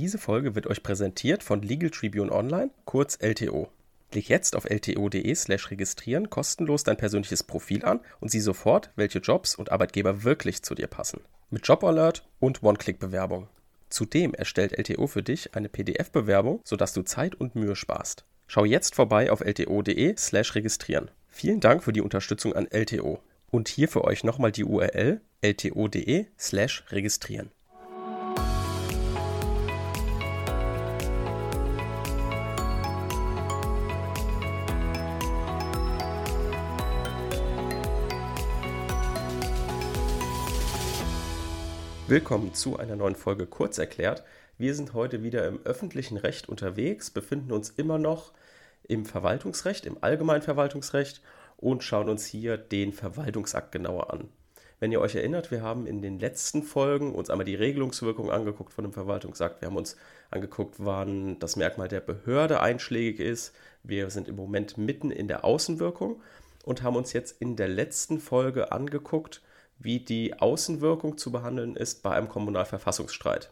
Diese Folge wird euch präsentiert von Legal Tribune Online, kurz LTO. Klick jetzt auf lto.de/slash registrieren kostenlos dein persönliches Profil an und sieh sofort, welche Jobs und Arbeitgeber wirklich zu dir passen. Mit Jobalert und One-Click-Bewerbung. Zudem erstellt LTO für dich eine PDF-Bewerbung, sodass du Zeit und Mühe sparst. Schau jetzt vorbei auf lto.de/slash registrieren. Vielen Dank für die Unterstützung an LTO. Und hier für euch nochmal die URL lto.de/slash registrieren. Willkommen zu einer neuen Folge Kurz erklärt. Wir sind heute wieder im öffentlichen Recht unterwegs, befinden uns immer noch im Verwaltungsrecht, im allgemeinen Verwaltungsrecht und schauen uns hier den Verwaltungsakt genauer an. Wenn ihr euch erinnert, wir haben in den letzten Folgen uns einmal die Regelungswirkung angeguckt von dem Verwaltungsakt. Wir haben uns angeguckt, wann das Merkmal der Behörde einschlägig ist. Wir sind im Moment mitten in der Außenwirkung und haben uns jetzt in der letzten Folge angeguckt, wie die Außenwirkung zu behandeln ist bei einem Kommunalverfassungsstreit.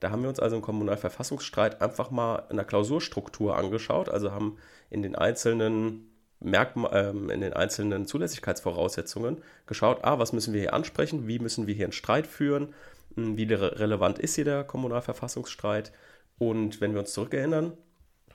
Da haben wir uns also im Kommunalverfassungsstreit einfach mal in der Klausurstruktur angeschaut, also haben in den einzelnen Merkma ähm, in den einzelnen Zulässigkeitsvoraussetzungen geschaut, ah, was müssen wir hier ansprechen, wie müssen wir hier einen Streit führen, hm, wie relevant ist hier der Kommunalverfassungsstreit. Und wenn wir uns zurückerinnern,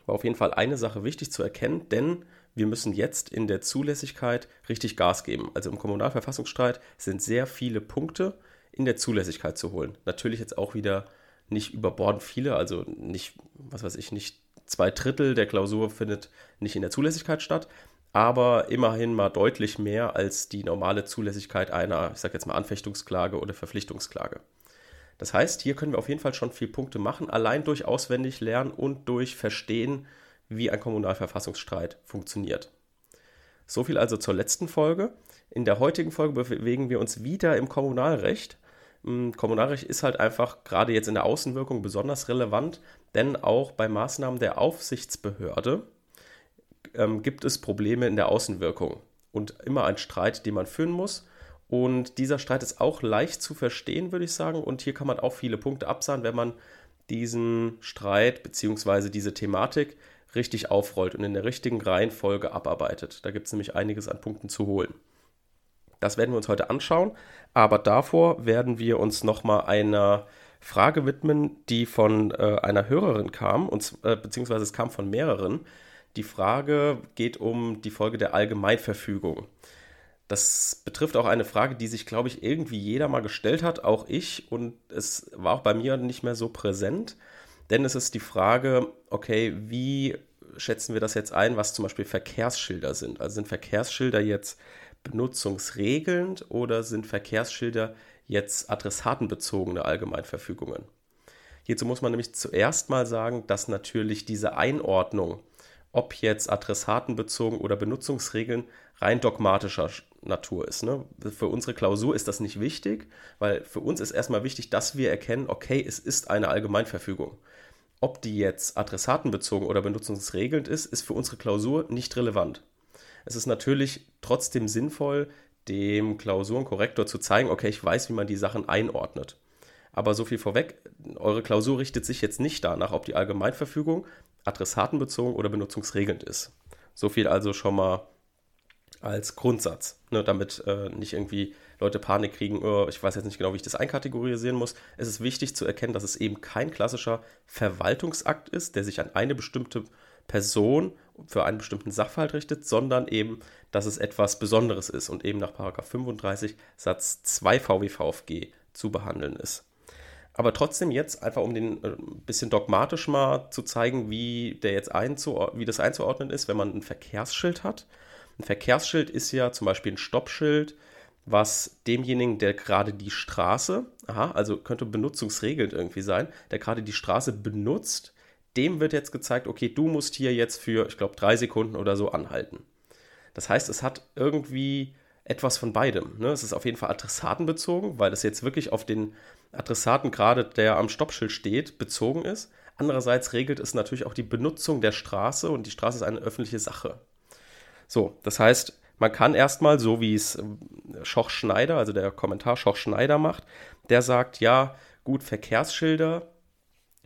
war auf jeden Fall eine Sache wichtig zu erkennen, denn wir müssen jetzt in der Zulässigkeit richtig Gas geben. Also im Kommunalverfassungsstreit sind sehr viele Punkte in der Zulässigkeit zu holen. Natürlich jetzt auch wieder nicht überbordend viele, also nicht, was weiß ich, nicht zwei Drittel der Klausur findet nicht in der Zulässigkeit statt, aber immerhin mal deutlich mehr als die normale Zulässigkeit einer, ich sage jetzt mal, Anfechtungsklage oder Verpflichtungsklage. Das heißt, hier können wir auf jeden Fall schon viele Punkte machen, allein durch auswendig lernen und durch Verstehen, wie ein Kommunalverfassungsstreit funktioniert. So viel also zur letzten Folge. In der heutigen Folge bewegen wir uns wieder im Kommunalrecht. Hm, Kommunalrecht ist halt einfach gerade jetzt in der Außenwirkung besonders relevant, denn auch bei Maßnahmen der Aufsichtsbehörde ähm, gibt es Probleme in der Außenwirkung und immer ein Streit, den man führen muss. Und dieser Streit ist auch leicht zu verstehen, würde ich sagen. Und hier kann man auch viele Punkte absahen, wenn man diesen Streit bzw. diese Thematik richtig aufrollt und in der richtigen Reihenfolge abarbeitet. Da gibt es nämlich einiges an Punkten zu holen. Das werden wir uns heute anschauen, aber davor werden wir uns nochmal einer Frage widmen, die von äh, einer Hörerin kam, und, äh, beziehungsweise es kam von mehreren. Die Frage geht um die Folge der Allgemeinverfügung. Das betrifft auch eine Frage, die sich, glaube ich, irgendwie jeder mal gestellt hat, auch ich, und es war auch bei mir nicht mehr so präsent. Denn es ist die Frage, okay, wie schätzen wir das jetzt ein, was zum Beispiel Verkehrsschilder sind? Also sind Verkehrsschilder jetzt benutzungsregelnd oder sind Verkehrsschilder jetzt adressatenbezogene Allgemeinverfügungen? Hierzu muss man nämlich zuerst mal sagen, dass natürlich diese Einordnung, ob jetzt adressatenbezogen oder Benutzungsregeln, rein dogmatischer Natur ist. Ne? Für unsere Klausur ist das nicht wichtig, weil für uns ist erstmal wichtig, dass wir erkennen, okay, es ist eine Allgemeinverfügung. Ob die jetzt adressatenbezogen oder benutzungsregelnd ist, ist für unsere Klausur nicht relevant. Es ist natürlich trotzdem sinnvoll, dem Klausurenkorrektor zu zeigen, okay, ich weiß, wie man die Sachen einordnet. Aber so viel vorweg, eure Klausur richtet sich jetzt nicht danach, ob die Allgemeinverfügung adressatenbezogen oder benutzungsregelnd ist. So viel also schon mal als Grundsatz, ne, damit äh, nicht irgendwie Leute Panik kriegen, oh, ich weiß jetzt nicht genau, wie ich das einkategorisieren muss. Es ist wichtig zu erkennen, dass es eben kein klassischer Verwaltungsakt ist, der sich an eine bestimmte Person für einen bestimmten Sachverhalt richtet, sondern eben, dass es etwas Besonderes ist und eben nach 35 Satz 2 VWVFG zu behandeln ist. Aber trotzdem jetzt einfach, um den äh, bisschen dogmatisch mal zu zeigen, wie, der jetzt wie das einzuordnen ist, wenn man ein Verkehrsschild hat. Ein Verkehrsschild ist ja zum Beispiel ein Stoppschild, was demjenigen, der gerade die Straße, aha, also könnte benutzungsregelnd irgendwie sein, der gerade die Straße benutzt, dem wird jetzt gezeigt, okay, du musst hier jetzt für, ich glaube, drei Sekunden oder so anhalten. Das heißt, es hat irgendwie etwas von beidem. Ne? Es ist auf jeden Fall adressatenbezogen, weil es jetzt wirklich auf den Adressaten gerade, der am Stoppschild steht, bezogen ist. Andererseits regelt es natürlich auch die Benutzung der Straße und die Straße ist eine öffentliche Sache. So, das heißt, man kann erstmal, so wie es ähm, Schoch Schneider, also der Kommentar Schoch Schneider macht, der sagt, ja, gut, Verkehrsschilder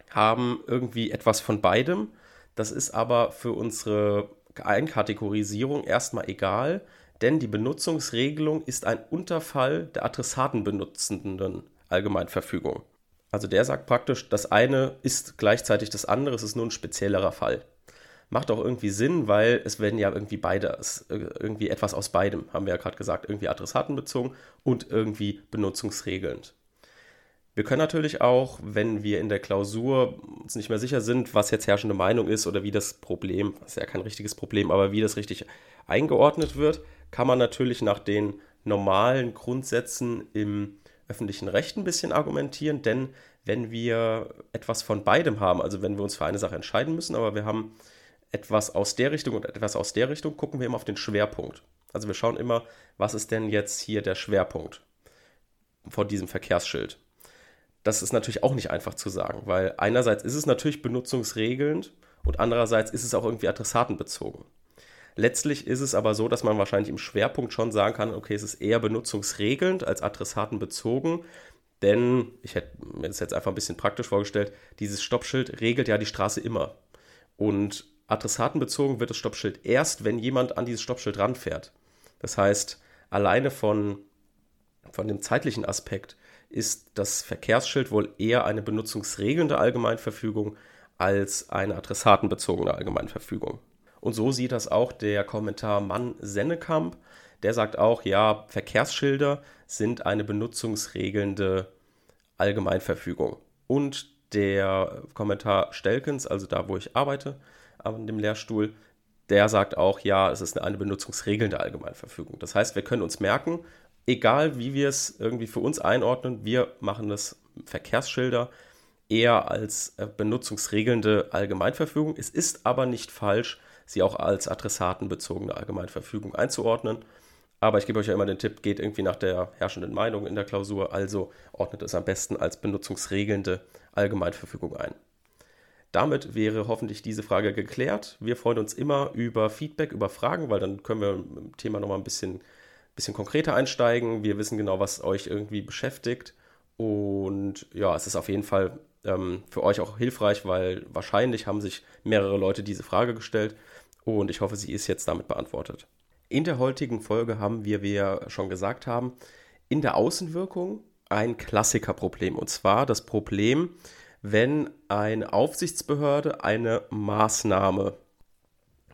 haben irgendwie etwas von beidem. Das ist aber für unsere Einkategorisierung erstmal egal, denn die Benutzungsregelung ist ein Unterfall der adressatenbenutzenden Allgemeinverfügung. Also der sagt praktisch, das eine ist gleichzeitig das andere, es ist nur ein speziellerer Fall. Macht auch irgendwie Sinn, weil es werden ja irgendwie beide, irgendwie etwas aus beidem, haben wir ja gerade gesagt, irgendwie adressatenbezogen und irgendwie benutzungsregelnd. Wir können natürlich auch, wenn wir in der Klausur uns nicht mehr sicher sind, was jetzt herrschende Meinung ist oder wie das Problem, das ist ja kein richtiges Problem, aber wie das richtig eingeordnet wird, kann man natürlich nach den normalen Grundsätzen im öffentlichen Recht ein bisschen argumentieren, denn wenn wir etwas von beidem haben, also wenn wir uns für eine Sache entscheiden müssen, aber wir haben etwas aus der Richtung und etwas aus der Richtung, gucken wir immer auf den Schwerpunkt. Also wir schauen immer, was ist denn jetzt hier der Schwerpunkt von diesem Verkehrsschild das ist natürlich auch nicht einfach zu sagen, weil einerseits ist es natürlich benutzungsregelnd und andererseits ist es auch irgendwie adressatenbezogen. Letztlich ist es aber so, dass man wahrscheinlich im Schwerpunkt schon sagen kann, okay, es ist eher benutzungsregelnd als adressatenbezogen, denn ich hätte mir das jetzt einfach ein bisschen praktisch vorgestellt, dieses Stoppschild regelt ja die Straße immer. Und adressatenbezogen wird das Stoppschild erst, wenn jemand an dieses Stoppschild ranfährt. Das heißt, alleine von, von dem zeitlichen Aspekt ist das Verkehrsschild wohl eher eine benutzungsregelnde Allgemeinverfügung als eine adressatenbezogene Allgemeinverfügung. Und so sieht das auch der Kommentar Mann-Sennekamp. Der sagt auch, ja, Verkehrsschilder sind eine benutzungsregelnde Allgemeinverfügung. Und der Kommentar Stelkens, also da, wo ich arbeite, an dem Lehrstuhl, der sagt auch, ja, es ist eine benutzungsregelnde Allgemeinverfügung. Das heißt, wir können uns merken, egal wie wir es irgendwie für uns einordnen, wir machen das Verkehrsschilder eher als äh, benutzungsregelnde Allgemeinverfügung. Es ist aber nicht falsch, sie auch als adressatenbezogene Allgemeinverfügung einzuordnen. Aber ich gebe euch ja immer den Tipp, geht irgendwie nach der herrschenden Meinung in der Klausur, also ordnet es am besten als benutzungsregelnde Allgemeinverfügung ein. Damit wäre hoffentlich diese Frage geklärt. Wir freuen uns immer über Feedback, über Fragen, weil dann können wir im Thema nochmal ein bisschen bisschen konkreter einsteigen. Wir wissen genau, was euch irgendwie beschäftigt. Und ja, es ist auf jeden Fall ähm, für euch auch hilfreich, weil wahrscheinlich haben sich mehrere Leute diese Frage gestellt. Und ich hoffe, sie ist jetzt damit beantwortet. In der heutigen Folge haben wir, wie wir schon gesagt haben, in der Außenwirkung ein Klassikerproblem. Und zwar das Problem, wenn eine Aufsichtsbehörde eine Maßnahme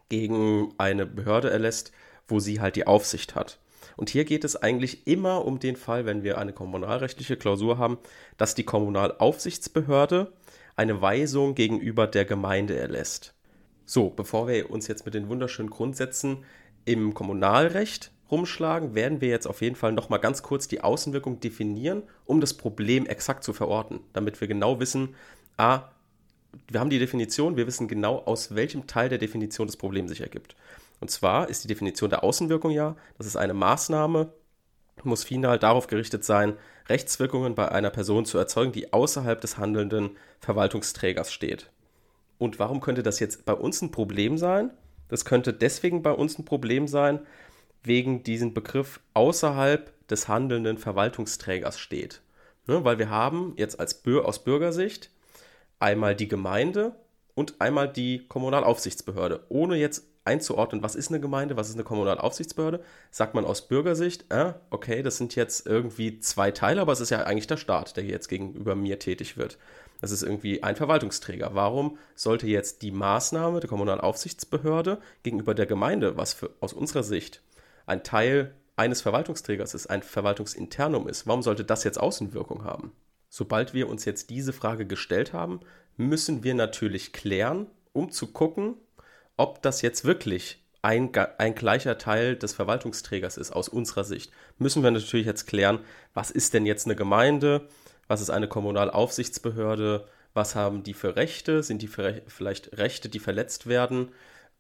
gegen eine Behörde erlässt, wo sie halt die Aufsicht hat. Und hier geht es eigentlich immer um den Fall, wenn wir eine kommunalrechtliche Klausur haben, dass die Kommunalaufsichtsbehörde eine Weisung gegenüber der Gemeinde erlässt. So, bevor wir uns jetzt mit den wunderschönen Grundsätzen im Kommunalrecht rumschlagen, werden wir jetzt auf jeden Fall nochmal ganz kurz die Außenwirkung definieren, um das Problem exakt zu verorten, damit wir genau wissen, a, wir haben die Definition, wir wissen genau, aus welchem Teil der Definition das Problem sich ergibt. Und zwar ist die Definition der Außenwirkung ja, das ist eine Maßnahme, muss final darauf gerichtet sein, Rechtswirkungen bei einer Person zu erzeugen, die außerhalb des handelnden Verwaltungsträgers steht. Und warum könnte das jetzt bei uns ein Problem sein? Das könnte deswegen bei uns ein Problem sein, wegen diesem Begriff außerhalb des handelnden Verwaltungsträgers steht. Ne, weil wir haben jetzt als aus Bürgersicht einmal die Gemeinde und einmal die Kommunalaufsichtsbehörde, ohne jetzt einzuordnen, was ist eine Gemeinde, was ist eine Kommunalaufsichtsbehörde, sagt man aus Bürgersicht, äh, okay, das sind jetzt irgendwie zwei Teile, aber es ist ja eigentlich der Staat, der jetzt gegenüber mir tätig wird. Das ist irgendwie ein Verwaltungsträger. Warum sollte jetzt die Maßnahme der Kommunalaufsichtsbehörde gegenüber der Gemeinde, was für, aus unserer Sicht ein Teil eines Verwaltungsträgers ist, ein Verwaltungsinternum ist, warum sollte das jetzt Außenwirkung haben? Sobald wir uns jetzt diese Frage gestellt haben, müssen wir natürlich klären, um zu gucken, ob das jetzt wirklich ein, ein gleicher Teil des Verwaltungsträgers ist aus unserer Sicht, müssen wir natürlich jetzt klären, was ist denn jetzt eine Gemeinde, was ist eine Kommunalaufsichtsbehörde, was haben die für Rechte, sind die für, vielleicht Rechte, die verletzt werden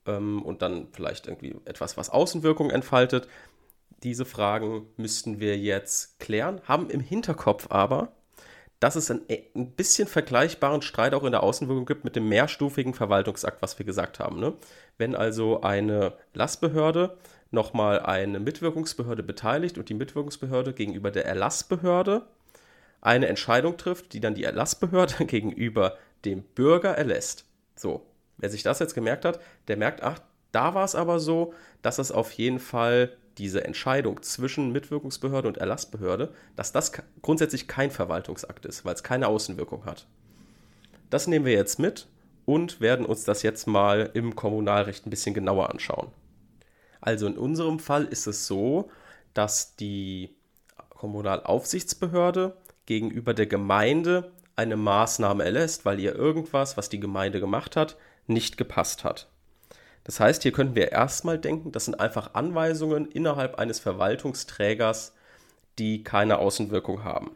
ähm, und dann vielleicht irgendwie etwas, was Außenwirkung entfaltet. Diese Fragen müssten wir jetzt klären, haben im Hinterkopf aber, dass es ein, ein bisschen vergleichbaren Streit auch in der Außenwirkung gibt mit dem mehrstufigen Verwaltungsakt, was wir gesagt haben. Ne? Wenn also eine Lastbehörde nochmal eine Mitwirkungsbehörde beteiligt und die Mitwirkungsbehörde gegenüber der Erlassbehörde eine Entscheidung trifft, die dann die Erlassbehörde gegenüber dem Bürger erlässt. So, wer sich das jetzt gemerkt hat, der merkt, ach, da war es aber so, dass es auf jeden Fall diese Entscheidung zwischen Mitwirkungsbehörde und Erlassbehörde, dass das grundsätzlich kein Verwaltungsakt ist, weil es keine Außenwirkung hat. Das nehmen wir jetzt mit und werden uns das jetzt mal im Kommunalrecht ein bisschen genauer anschauen. Also in unserem Fall ist es so, dass die Kommunalaufsichtsbehörde gegenüber der Gemeinde eine Maßnahme erlässt, weil ihr irgendwas, was die Gemeinde gemacht hat, nicht gepasst hat. Das heißt, hier könnten wir erstmal denken, das sind einfach Anweisungen innerhalb eines Verwaltungsträgers, die keine Außenwirkung haben.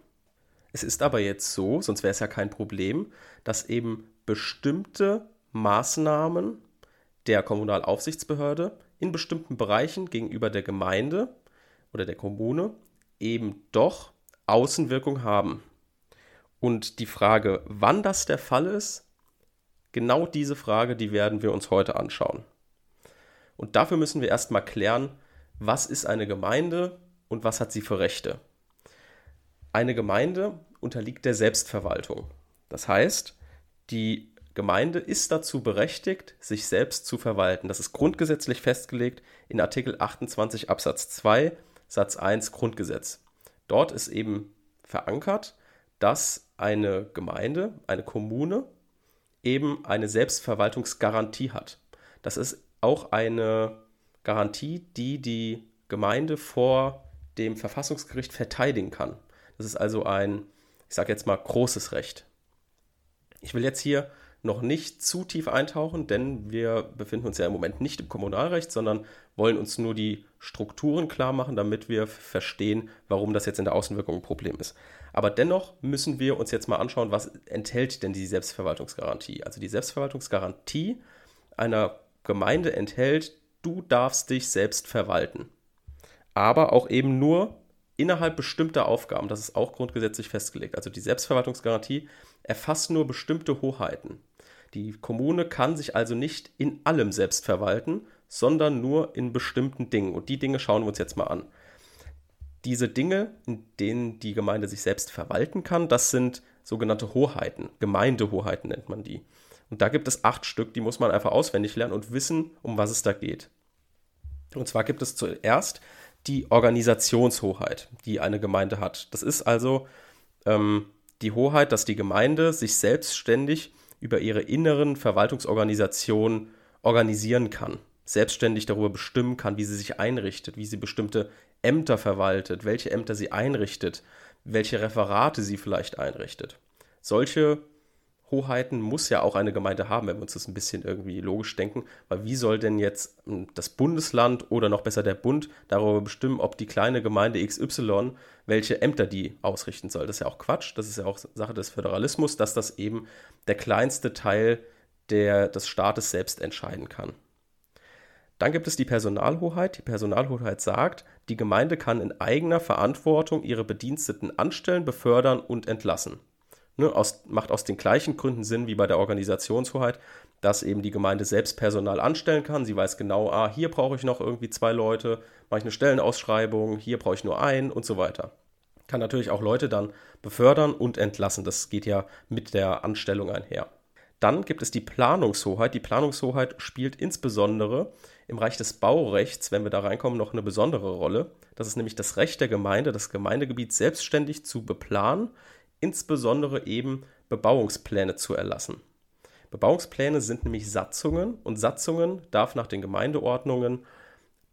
Es ist aber jetzt so, sonst wäre es ja kein Problem, dass eben bestimmte Maßnahmen der Kommunalaufsichtsbehörde in bestimmten Bereichen gegenüber der Gemeinde oder der Kommune eben doch Außenwirkung haben. Und die Frage, wann das der Fall ist, genau diese Frage, die werden wir uns heute anschauen. Und dafür müssen wir erstmal klären, was ist eine Gemeinde und was hat sie für Rechte. Eine Gemeinde unterliegt der Selbstverwaltung. Das heißt, die Gemeinde ist dazu berechtigt, sich selbst zu verwalten. Das ist grundgesetzlich festgelegt in Artikel 28 Absatz 2 Satz 1 Grundgesetz. Dort ist eben verankert, dass eine Gemeinde, eine Kommune eben eine Selbstverwaltungsgarantie hat. Das ist auch eine Garantie, die die Gemeinde vor dem Verfassungsgericht verteidigen kann. Das ist also ein, ich sage jetzt mal, großes Recht. Ich will jetzt hier noch nicht zu tief eintauchen, denn wir befinden uns ja im Moment nicht im Kommunalrecht, sondern wollen uns nur die Strukturen klar machen, damit wir verstehen, warum das jetzt in der Außenwirkung ein Problem ist. Aber dennoch müssen wir uns jetzt mal anschauen, was enthält denn die Selbstverwaltungsgarantie? Also die Selbstverwaltungsgarantie einer Gemeinde enthält, du darfst dich selbst verwalten. Aber auch eben nur innerhalb bestimmter Aufgaben. Das ist auch grundgesetzlich festgelegt. Also die Selbstverwaltungsgarantie erfasst nur bestimmte Hoheiten. Die Kommune kann sich also nicht in allem selbst verwalten, sondern nur in bestimmten Dingen. Und die Dinge schauen wir uns jetzt mal an. Diese Dinge, in denen die Gemeinde sich selbst verwalten kann, das sind sogenannte Hoheiten. Gemeindehoheiten nennt man die. Und da gibt es acht Stück, die muss man einfach auswendig lernen und wissen, um was es da geht. Und zwar gibt es zuerst die Organisationshoheit, die eine Gemeinde hat. Das ist also ähm, die Hoheit, dass die Gemeinde sich selbstständig über ihre inneren Verwaltungsorganisationen organisieren kann, selbstständig darüber bestimmen kann, wie sie sich einrichtet, wie sie bestimmte Ämter verwaltet, welche Ämter sie einrichtet, welche Referate sie vielleicht einrichtet. Solche Hoheiten muss ja auch eine Gemeinde haben, wenn wir uns das ein bisschen irgendwie logisch denken. Weil wie soll denn jetzt hm, das Bundesland oder noch besser der Bund darüber bestimmen, ob die kleine Gemeinde XY welche Ämter die ausrichten soll? Das ist ja auch Quatsch. Das ist ja auch Sache des Föderalismus, dass das eben der kleinste Teil der, des Staates selbst entscheiden kann. Dann gibt es die Personalhoheit. Die Personalhoheit sagt, die Gemeinde kann in eigener Verantwortung ihre Bediensteten anstellen, befördern und entlassen ne, aus, macht aus den gleichen Gründen Sinn wie bei der Organisationshoheit, dass eben die Gemeinde selbst Personal anstellen kann. Sie weiß genau, ah, hier brauche ich noch irgendwie zwei Leute, mache ich eine Stellenausschreibung, hier brauche ich nur einen und so weiter. Kann natürlich auch Leute dann befördern und entlassen. Das geht ja mit der Anstellung einher. Dann gibt es die Planungshoheit. Die Planungshoheit spielt insbesondere im Bereich des Baurechts, wenn wir da reinkommen, noch eine besondere Rolle. Das ist nämlich das Recht der Gemeinde, das Gemeindegebiet selbstständig zu beplanen, insbesondere eben Bebauungspläne zu erlassen. Bebauungspläne sind nämlich Satzungen und Satzungen darf nach den Gemeindeordnungen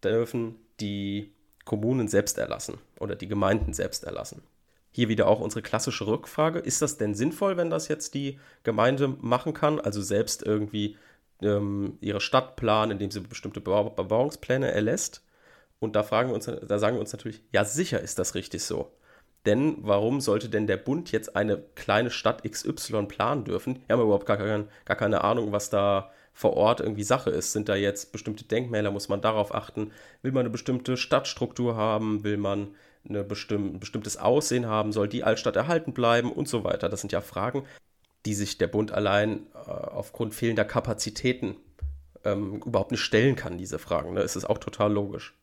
dürfen die Kommunen selbst erlassen oder die Gemeinden selbst erlassen. Hier wieder auch unsere klassische Rückfrage, ist das denn sinnvoll, wenn das jetzt die Gemeinde machen kann, also selbst irgendwie ähm, ihre Stadt planen, indem sie bestimmte Bebauungspläne erlässt? Und da fragen wir uns, da sagen wir uns natürlich, ja sicher ist das richtig so. Denn warum sollte denn der Bund jetzt eine kleine Stadt XY planen dürfen? Wir haben überhaupt gar, kein, gar keine Ahnung, was da vor Ort irgendwie Sache ist. Sind da jetzt bestimmte Denkmäler? Muss man darauf achten? Will man eine bestimmte Stadtstruktur haben? Will man eine bestimm ein bestimmtes Aussehen haben? Soll die Altstadt erhalten bleiben? Und so weiter. Das sind ja Fragen, die sich der Bund allein äh, aufgrund fehlender Kapazitäten ähm, überhaupt nicht stellen kann, diese Fragen. Ne? Es ist auch total logisch.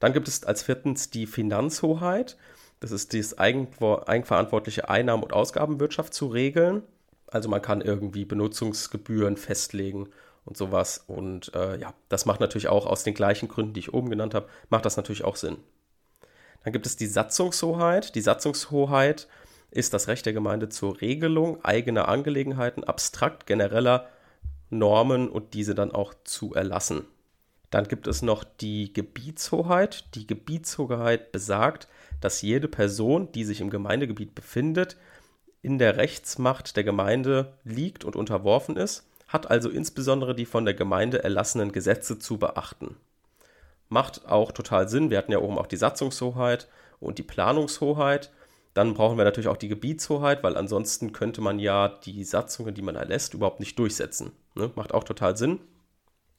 Dann gibt es als viertens die Finanzhoheit. Das ist das eigenverantwortliche Einnahmen- und Ausgabenwirtschaft zu regeln. Also man kann irgendwie Benutzungsgebühren festlegen und sowas. Und äh, ja, das macht natürlich auch aus den gleichen Gründen, die ich oben genannt habe, macht das natürlich auch Sinn. Dann gibt es die Satzungshoheit. Die Satzungshoheit ist das Recht der Gemeinde zur Regelung eigener Angelegenheiten, abstrakt genereller Normen und diese dann auch zu erlassen. Dann gibt es noch die Gebietshoheit. Die Gebietshoheit besagt, dass jede Person, die sich im Gemeindegebiet befindet, in der Rechtsmacht der Gemeinde liegt und unterworfen ist, hat also insbesondere die von der Gemeinde erlassenen Gesetze zu beachten. Macht auch total Sinn. Wir hatten ja oben auch die Satzungshoheit und die Planungshoheit. Dann brauchen wir natürlich auch die Gebietshoheit, weil ansonsten könnte man ja die Satzungen, die man erlässt, überhaupt nicht durchsetzen. Ne? Macht auch total Sinn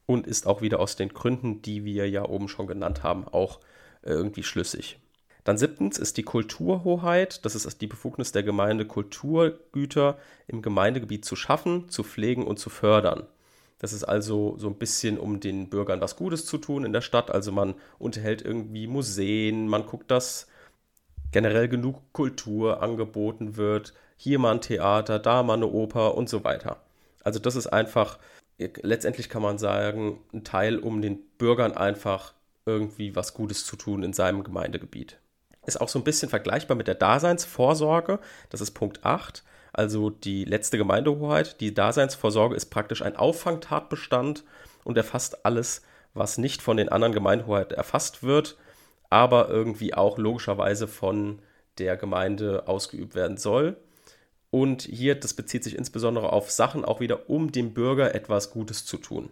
und ist auch wieder aus den Gründen, die wir ja oben schon genannt haben, auch irgendwie schlüssig. Dann siebtens ist die Kulturhoheit. Das ist die Befugnis der Gemeinde, Kulturgüter im Gemeindegebiet zu schaffen, zu pflegen und zu fördern. Das ist also so ein bisschen, um den Bürgern was Gutes zu tun in der Stadt. Also man unterhält irgendwie Museen, man guckt, dass generell genug Kultur angeboten wird. Hier mal ein Theater, da mal eine Oper und so weiter. Also das ist einfach, letztendlich kann man sagen, ein Teil, um den Bürgern einfach irgendwie was Gutes zu tun in seinem Gemeindegebiet ist auch so ein bisschen vergleichbar mit der Daseinsvorsorge. Das ist Punkt 8, also die letzte Gemeindehoheit. Die Daseinsvorsorge ist praktisch ein Auffangtatbestand und erfasst alles, was nicht von den anderen Gemeindehoheiten erfasst wird, aber irgendwie auch logischerweise von der Gemeinde ausgeübt werden soll. Und hier, das bezieht sich insbesondere auf Sachen auch wieder, um dem Bürger etwas Gutes zu tun.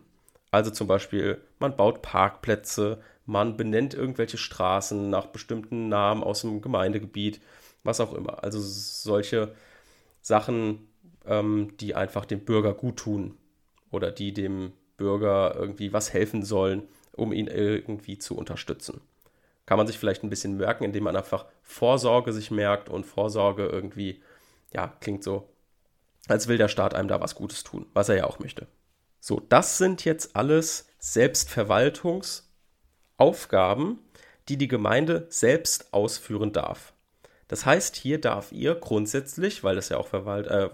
Also zum Beispiel, man baut Parkplätze, man benennt irgendwelche Straßen nach bestimmten Namen aus dem Gemeindegebiet, was auch immer. Also solche Sachen, ähm, die einfach dem Bürger gut tun oder die dem Bürger irgendwie was helfen sollen, um ihn irgendwie zu unterstützen. Kann man sich vielleicht ein bisschen merken, indem man einfach Vorsorge sich merkt und Vorsorge irgendwie, ja, klingt so, als will der Staat einem da was Gutes tun, was er ja auch möchte. So, das sind jetzt alles Selbstverwaltungs- Aufgaben, die die Gemeinde selbst ausführen darf. Das heißt, hier darf ihr grundsätzlich, weil das ja auch verwalt, äh,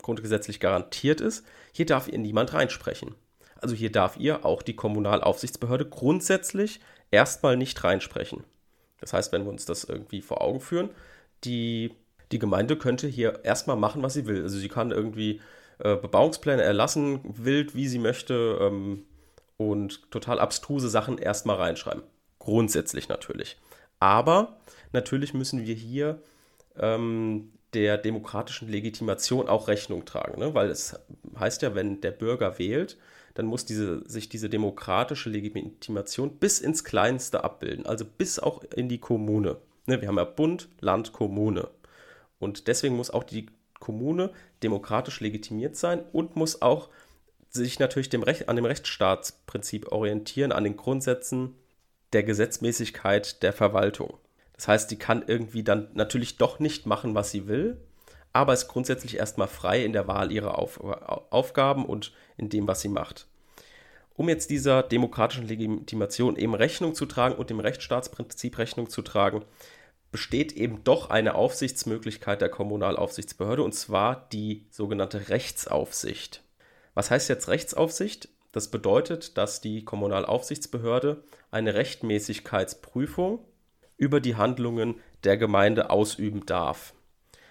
grundgesetzlich garantiert ist, hier darf ihr niemand reinsprechen. Also hier darf ihr auch die Kommunalaufsichtsbehörde grundsätzlich erstmal nicht reinsprechen. Das heißt, wenn wir uns das irgendwie vor Augen führen, die, die Gemeinde könnte hier erstmal machen, was sie will. Also sie kann irgendwie äh, Bebauungspläne erlassen, wild, wie sie möchte. Ähm, und total abstruse Sachen erstmal reinschreiben. Grundsätzlich natürlich. Aber natürlich müssen wir hier ähm, der demokratischen Legitimation auch Rechnung tragen, ne? weil es heißt ja, wenn der Bürger wählt, dann muss diese, sich diese demokratische Legitimation bis ins Kleinste abbilden, also bis auch in die Kommune. Ne? Wir haben ja Bund, Land, Kommune. Und deswegen muss auch die Kommune demokratisch legitimiert sein und muss auch sich natürlich dem Recht, an dem Rechtsstaatsprinzip orientieren, an den Grundsätzen der Gesetzmäßigkeit der Verwaltung. Das heißt, die kann irgendwie dann natürlich doch nicht machen, was sie will, aber ist grundsätzlich erstmal frei in der Wahl ihrer Auf Aufgaben und in dem, was sie macht. Um jetzt dieser demokratischen Legitimation eben Rechnung zu tragen und dem Rechtsstaatsprinzip Rechnung zu tragen, besteht eben doch eine Aufsichtsmöglichkeit der Kommunalaufsichtsbehörde, und zwar die sogenannte Rechtsaufsicht. Was heißt jetzt Rechtsaufsicht? Das bedeutet, dass die Kommunalaufsichtsbehörde eine Rechtmäßigkeitsprüfung über die Handlungen der Gemeinde ausüben darf.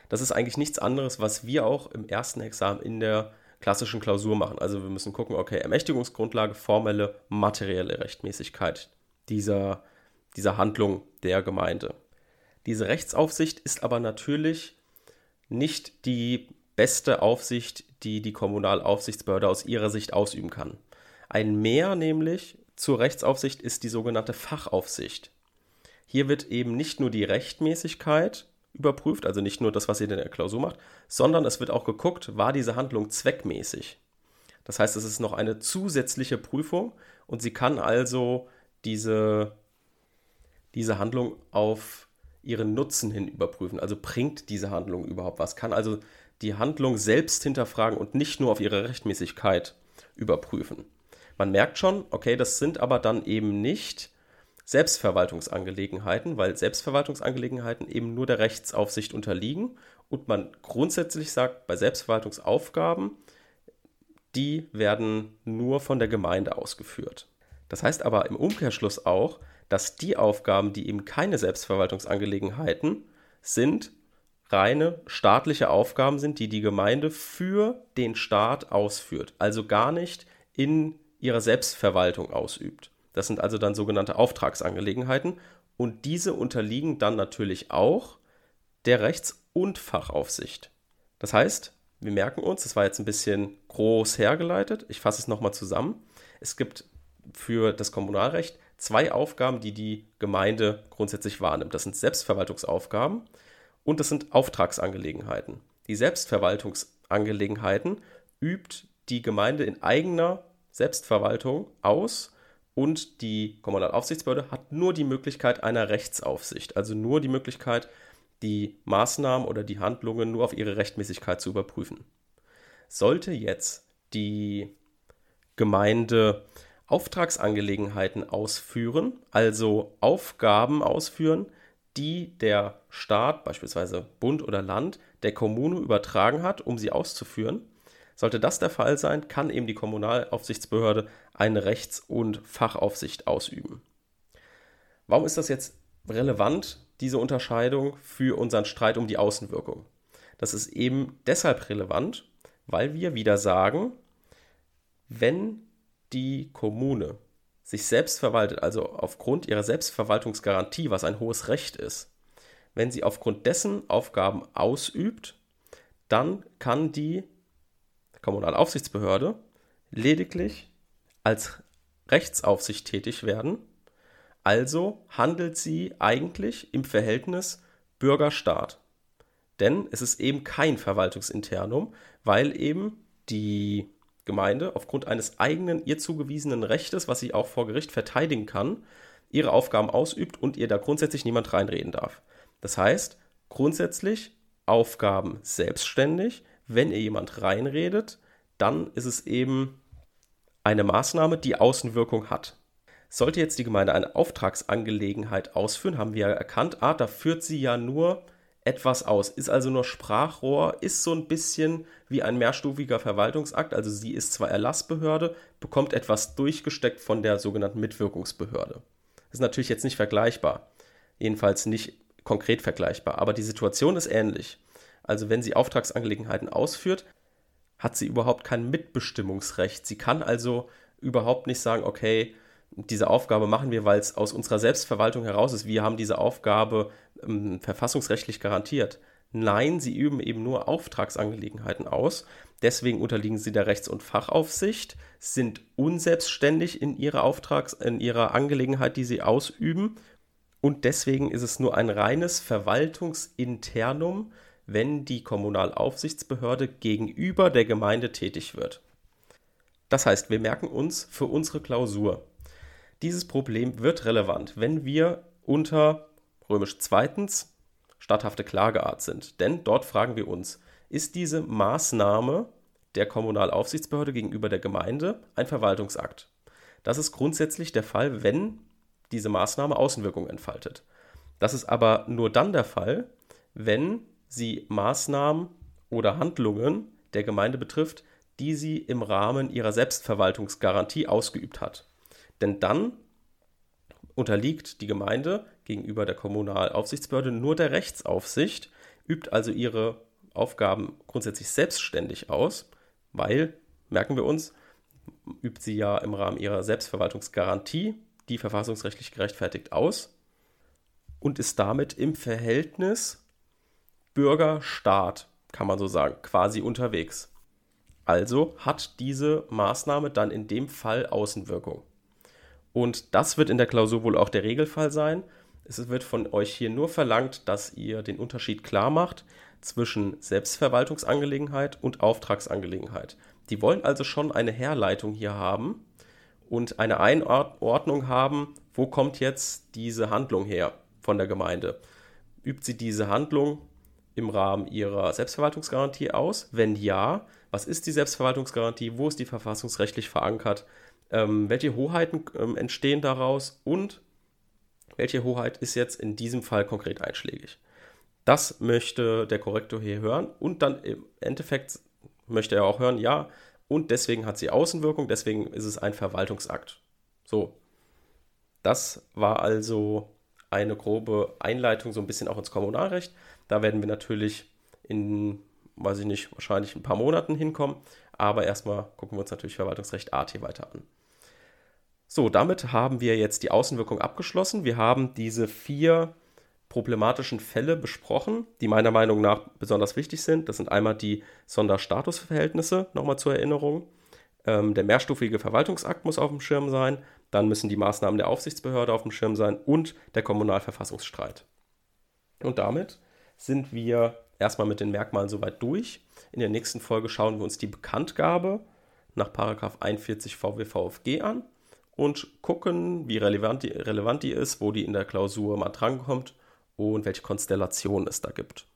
Das ist eigentlich nichts anderes, was wir auch im ersten Examen in der klassischen Klausur machen. Also wir müssen gucken, okay, Ermächtigungsgrundlage, formelle, materielle Rechtmäßigkeit dieser, dieser Handlung der Gemeinde. Diese Rechtsaufsicht ist aber natürlich nicht die beste Aufsicht, die die Kommunalaufsichtsbehörde aus ihrer Sicht ausüben kann. Ein Mehr nämlich zur Rechtsaufsicht ist die sogenannte Fachaufsicht. Hier wird eben nicht nur die Rechtmäßigkeit überprüft, also nicht nur das, was ihr in der Klausur macht, sondern es wird auch geguckt, war diese Handlung zweckmäßig. Das heißt, es ist noch eine zusätzliche Prüfung und sie kann also diese, diese Handlung auf ihren Nutzen hin überprüfen. Also bringt diese Handlung überhaupt was? Kann also die Handlung selbst hinterfragen und nicht nur auf ihre Rechtmäßigkeit überprüfen. Man merkt schon, okay, das sind aber dann eben nicht Selbstverwaltungsangelegenheiten, weil Selbstverwaltungsangelegenheiten eben nur der Rechtsaufsicht unterliegen und man grundsätzlich sagt, bei Selbstverwaltungsaufgaben, die werden nur von der Gemeinde ausgeführt. Das heißt aber im Umkehrschluss auch, dass die Aufgaben, die eben keine Selbstverwaltungsangelegenheiten sind, reine staatliche Aufgaben sind, die die Gemeinde für den Staat ausführt, also gar nicht in ihrer Selbstverwaltung ausübt. Das sind also dann sogenannte Auftragsangelegenheiten und diese unterliegen dann natürlich auch der Rechts- und Fachaufsicht. Das heißt, wir merken uns, das war jetzt ein bisschen groß hergeleitet, ich fasse es nochmal zusammen. Es gibt für das Kommunalrecht zwei Aufgaben, die die Gemeinde grundsätzlich wahrnimmt. Das sind Selbstverwaltungsaufgaben und das sind Auftragsangelegenheiten. Die Selbstverwaltungsangelegenheiten übt die Gemeinde in eigener Selbstverwaltung aus und die Kommunalaufsichtsbehörde hat nur die Möglichkeit einer Rechtsaufsicht, also nur die Möglichkeit, die Maßnahmen oder die Handlungen nur auf ihre Rechtmäßigkeit zu überprüfen. Sollte jetzt die Gemeinde Auftragsangelegenheiten ausführen, also Aufgaben ausführen, die der Staat, beispielsweise Bund oder Land, der Kommune übertragen hat, um sie auszuführen. Sollte das der Fall sein, kann eben die Kommunalaufsichtsbehörde eine Rechts- und Fachaufsicht ausüben. Warum ist das jetzt relevant, diese Unterscheidung für unseren Streit um die Außenwirkung? Das ist eben deshalb relevant, weil wir wieder sagen, wenn die Kommune sich selbst verwaltet, also aufgrund ihrer Selbstverwaltungsgarantie, was ein hohes Recht ist, wenn sie aufgrund dessen Aufgaben ausübt, dann kann die Kommunalaufsichtsbehörde lediglich als Rechtsaufsicht tätig werden. Also handelt sie eigentlich im Verhältnis Bürger-Staat. Denn es ist eben kein Verwaltungsinternum, weil eben die Gemeinde aufgrund eines eigenen ihr zugewiesenen Rechtes, was sie auch vor Gericht verteidigen kann, ihre Aufgaben ausübt und ihr da grundsätzlich niemand reinreden darf. Das heißt, grundsätzlich Aufgaben selbstständig. Wenn ihr jemand reinredet, dann ist es eben eine Maßnahme, die Außenwirkung hat. Sollte jetzt die Gemeinde eine Auftragsangelegenheit ausführen, haben wir erkannt, ah, da führt sie ja nur etwas aus, ist also nur Sprachrohr, ist so ein bisschen wie ein mehrstufiger Verwaltungsakt, also sie ist zwar Erlassbehörde, bekommt etwas durchgesteckt von der sogenannten Mitwirkungsbehörde. Ist natürlich jetzt nicht vergleichbar, jedenfalls nicht konkret vergleichbar, aber die Situation ist ähnlich. Also wenn sie Auftragsangelegenheiten ausführt, hat sie überhaupt kein Mitbestimmungsrecht. Sie kann also überhaupt nicht sagen, okay, diese Aufgabe machen wir, weil es aus unserer Selbstverwaltung heraus ist. Wir haben diese Aufgabe ähm, verfassungsrechtlich garantiert. Nein, sie üben eben nur Auftragsangelegenheiten aus. Deswegen unterliegen sie der Rechts- und Fachaufsicht, sind unselbstständig in ihrer Auftrags-, in ihrer Angelegenheit, die sie ausüben. Und deswegen ist es nur ein reines Verwaltungsinternum, wenn die Kommunalaufsichtsbehörde gegenüber der Gemeinde tätig wird. Das heißt, wir merken uns für unsere Klausur, dieses Problem wird relevant, wenn wir unter römisch zweitens statthafte Klageart sind. Denn dort fragen wir uns, ist diese Maßnahme der Kommunalaufsichtsbehörde gegenüber der Gemeinde ein Verwaltungsakt? Das ist grundsätzlich der Fall, wenn diese Maßnahme Außenwirkung entfaltet. Das ist aber nur dann der Fall, wenn sie Maßnahmen oder Handlungen der Gemeinde betrifft, die sie im Rahmen ihrer Selbstverwaltungsgarantie ausgeübt hat. Denn dann unterliegt die Gemeinde gegenüber der Kommunalaufsichtsbehörde nur der Rechtsaufsicht, übt also ihre Aufgaben grundsätzlich selbstständig aus, weil, merken wir uns, übt sie ja im Rahmen ihrer Selbstverwaltungsgarantie die verfassungsrechtlich gerechtfertigt aus und ist damit im Verhältnis Bürger-Staat, kann man so sagen, quasi unterwegs. Also hat diese Maßnahme dann in dem Fall Außenwirkung. Und das wird in der Klausur wohl auch der Regelfall sein. Es wird von euch hier nur verlangt, dass ihr den Unterschied klar macht zwischen Selbstverwaltungsangelegenheit und Auftragsangelegenheit. Die wollen also schon eine Herleitung hier haben und eine Einordnung haben, wo kommt jetzt diese Handlung her von der Gemeinde. Übt sie diese Handlung im Rahmen ihrer Selbstverwaltungsgarantie aus? Wenn ja, was ist die Selbstverwaltungsgarantie? Wo ist die verfassungsrechtlich verankert? ähm, welche Hoheiten ähm, entstehen daraus und welche Hoheit ist jetzt in diesem Fall konkret einschlägig. Das möchte der Korrektor hier hören und dann im Endeffekt möchte er auch hören, ja, und deswegen hat sie Außenwirkung, deswegen ist es ein Verwaltungsakt. So. Das war also eine grobe Einleitung so ein bisschen auch ins Kommunalrecht. Da werden wir natürlich in, weiß ich nicht, wahrscheinlich ein paar Monaten hinkommen. Aber erstmal gucken wir uns natürlich Verwaltungsrecht AT weiter an. So, damit haben wir jetzt die Außenwirkung abgeschlossen. Wir haben diese vier problematischen Fälle besprochen, die meiner Meinung nach besonders wichtig sind. Das sind einmal die Sonderstatusverhältnisse, nochmal zur Erinnerung. Ähm, der mehrstufige Verwaltungsakt muss auf dem Schirm sein. Dann müssen die Maßnahmen der Aufsichtsbehörde auf dem Schirm sein und der Kommunalverfassungsstreit. Und damit sind wir erstmal mit den Merkmalen soweit durch. In der nächsten Folge schauen wir uns die Bekanntgabe nach 41 VWVFG an und gucken, wie relevant die, relevant die ist, wo die in der Klausur mal drankommt und welche Konstellationen es da gibt.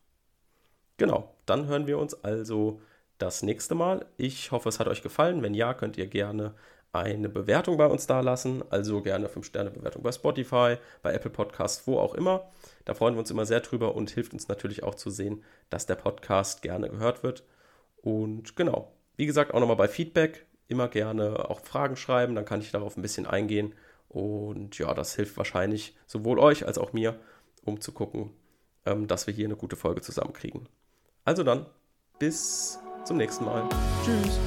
Genau, dann hören wir uns also das nächste Mal. Ich hoffe, es hat euch gefallen. Wenn ja, könnt ihr gerne eine Bewertung bei uns da lassen. Also gerne 5-Sterne-Bewertung bei Spotify, bei Apple Podcasts, wo auch immer. Da freuen wir uns immer sehr drüber und hilft uns natürlich auch zu sehen, dass der Podcast gerne gehört wird. Und genau, wie gesagt, auch nochmal bei Feedback immer gerne auch Fragen schreiben, dann kann ich darauf ein bisschen eingehen. Und ja, das hilft wahrscheinlich sowohl euch als auch mir, um zu gucken, ähm, dass wir hier eine gute Folge zusammenkriegen. Also dann, bis zum nächsten Mal. Tschüss.